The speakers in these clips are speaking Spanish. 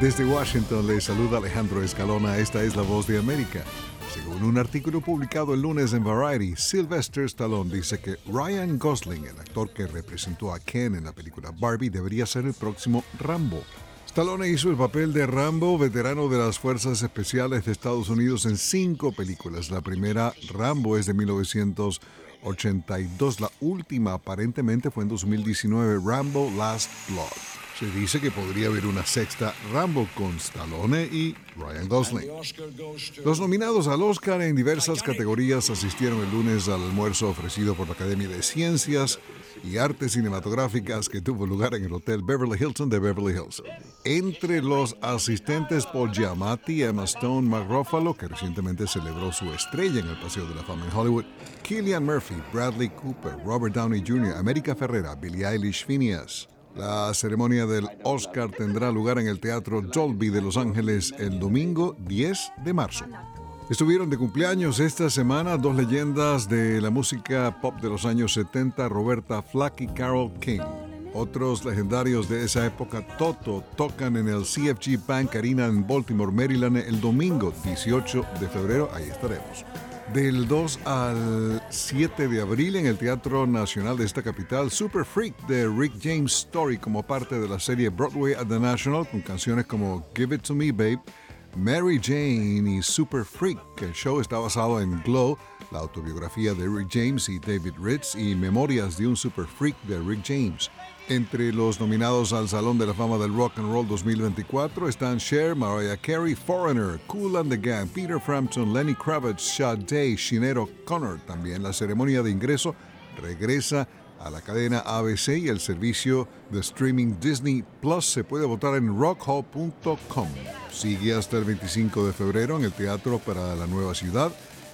Desde Washington le saluda Alejandro Escalona, esta es la voz de América. Según un artículo publicado el lunes en Variety, Sylvester Stallone dice que Ryan Gosling, el actor que representó a Ken en la película Barbie, debería ser el próximo Rambo. Stallone hizo el papel de Rambo, veterano de las Fuerzas Especiales de Estados Unidos en cinco películas. La primera, Rambo, es de 1982. La última, aparentemente, fue en 2019, Rambo Last Blood. Se dice que podría haber una sexta Rambo con Stallone y Ryan Gosling. Los nominados al Oscar en diversas categorías asistieron el lunes al almuerzo ofrecido por la Academia de Ciencias y Artes Cinematográficas que tuvo lugar en el Hotel Beverly Hilton de Beverly Hills. Entre los asistentes Paul Giamatti, Emma Stone, Mark Ruffalo, que recientemente celebró su estrella en el Paseo de la Fama en Hollywood, Killian Murphy, Bradley Cooper, Robert Downey Jr., América Ferrera, Billie Eilish Phineas, la ceremonia del Oscar tendrá lugar en el Teatro Dolby de Los Ángeles el domingo 10 de marzo. Estuvieron de cumpleaños esta semana dos leyendas de la música pop de los años 70, Roberta Flack y Carol King. Otros legendarios de esa época, Toto, tocan en el CFG Bank Arena en Baltimore, Maryland el domingo 18 de febrero. Ahí estaremos. Del 2 al 7 de abril en el Teatro Nacional de esta capital, Super Freak de Rick James Story como parte de la serie Broadway at the National con canciones como Give It To Me Babe, Mary Jane y Super Freak. El show está basado en Glow, la autobiografía de Rick James y David Ritz y Memorias de un Super Freak de Rick James. Entre los nominados al Salón de la Fama del Rock and Roll 2024 están Cher, Mariah Carey, Foreigner, Cool and the Gang, Peter Frampton, Lenny Kravitz, Sade, Shinero Connor. También la ceremonia de ingreso regresa a la cadena ABC y el servicio de streaming Disney Plus se puede votar en rockhall.com. Sigue hasta el 25 de febrero en el Teatro para la Nueva Ciudad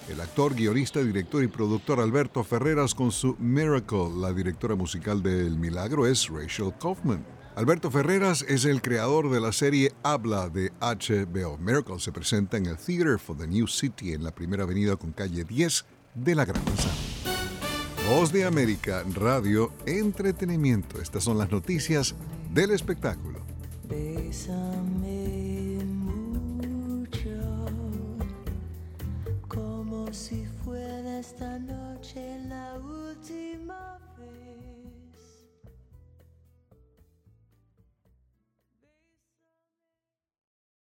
el actor, guionista, director y productor Alberto Ferreras con su Miracle. La directora musical de El Milagro es Rachel Kaufman. Alberto Ferreras es el creador de la serie Habla de HBO. Miracle se presenta en el Theater for the New City en la primera avenida con calle 10 de la Gran Manzana. Voz de América, Radio, Entretenimiento. Estas son las noticias del espectáculo. Fuera esta noche la última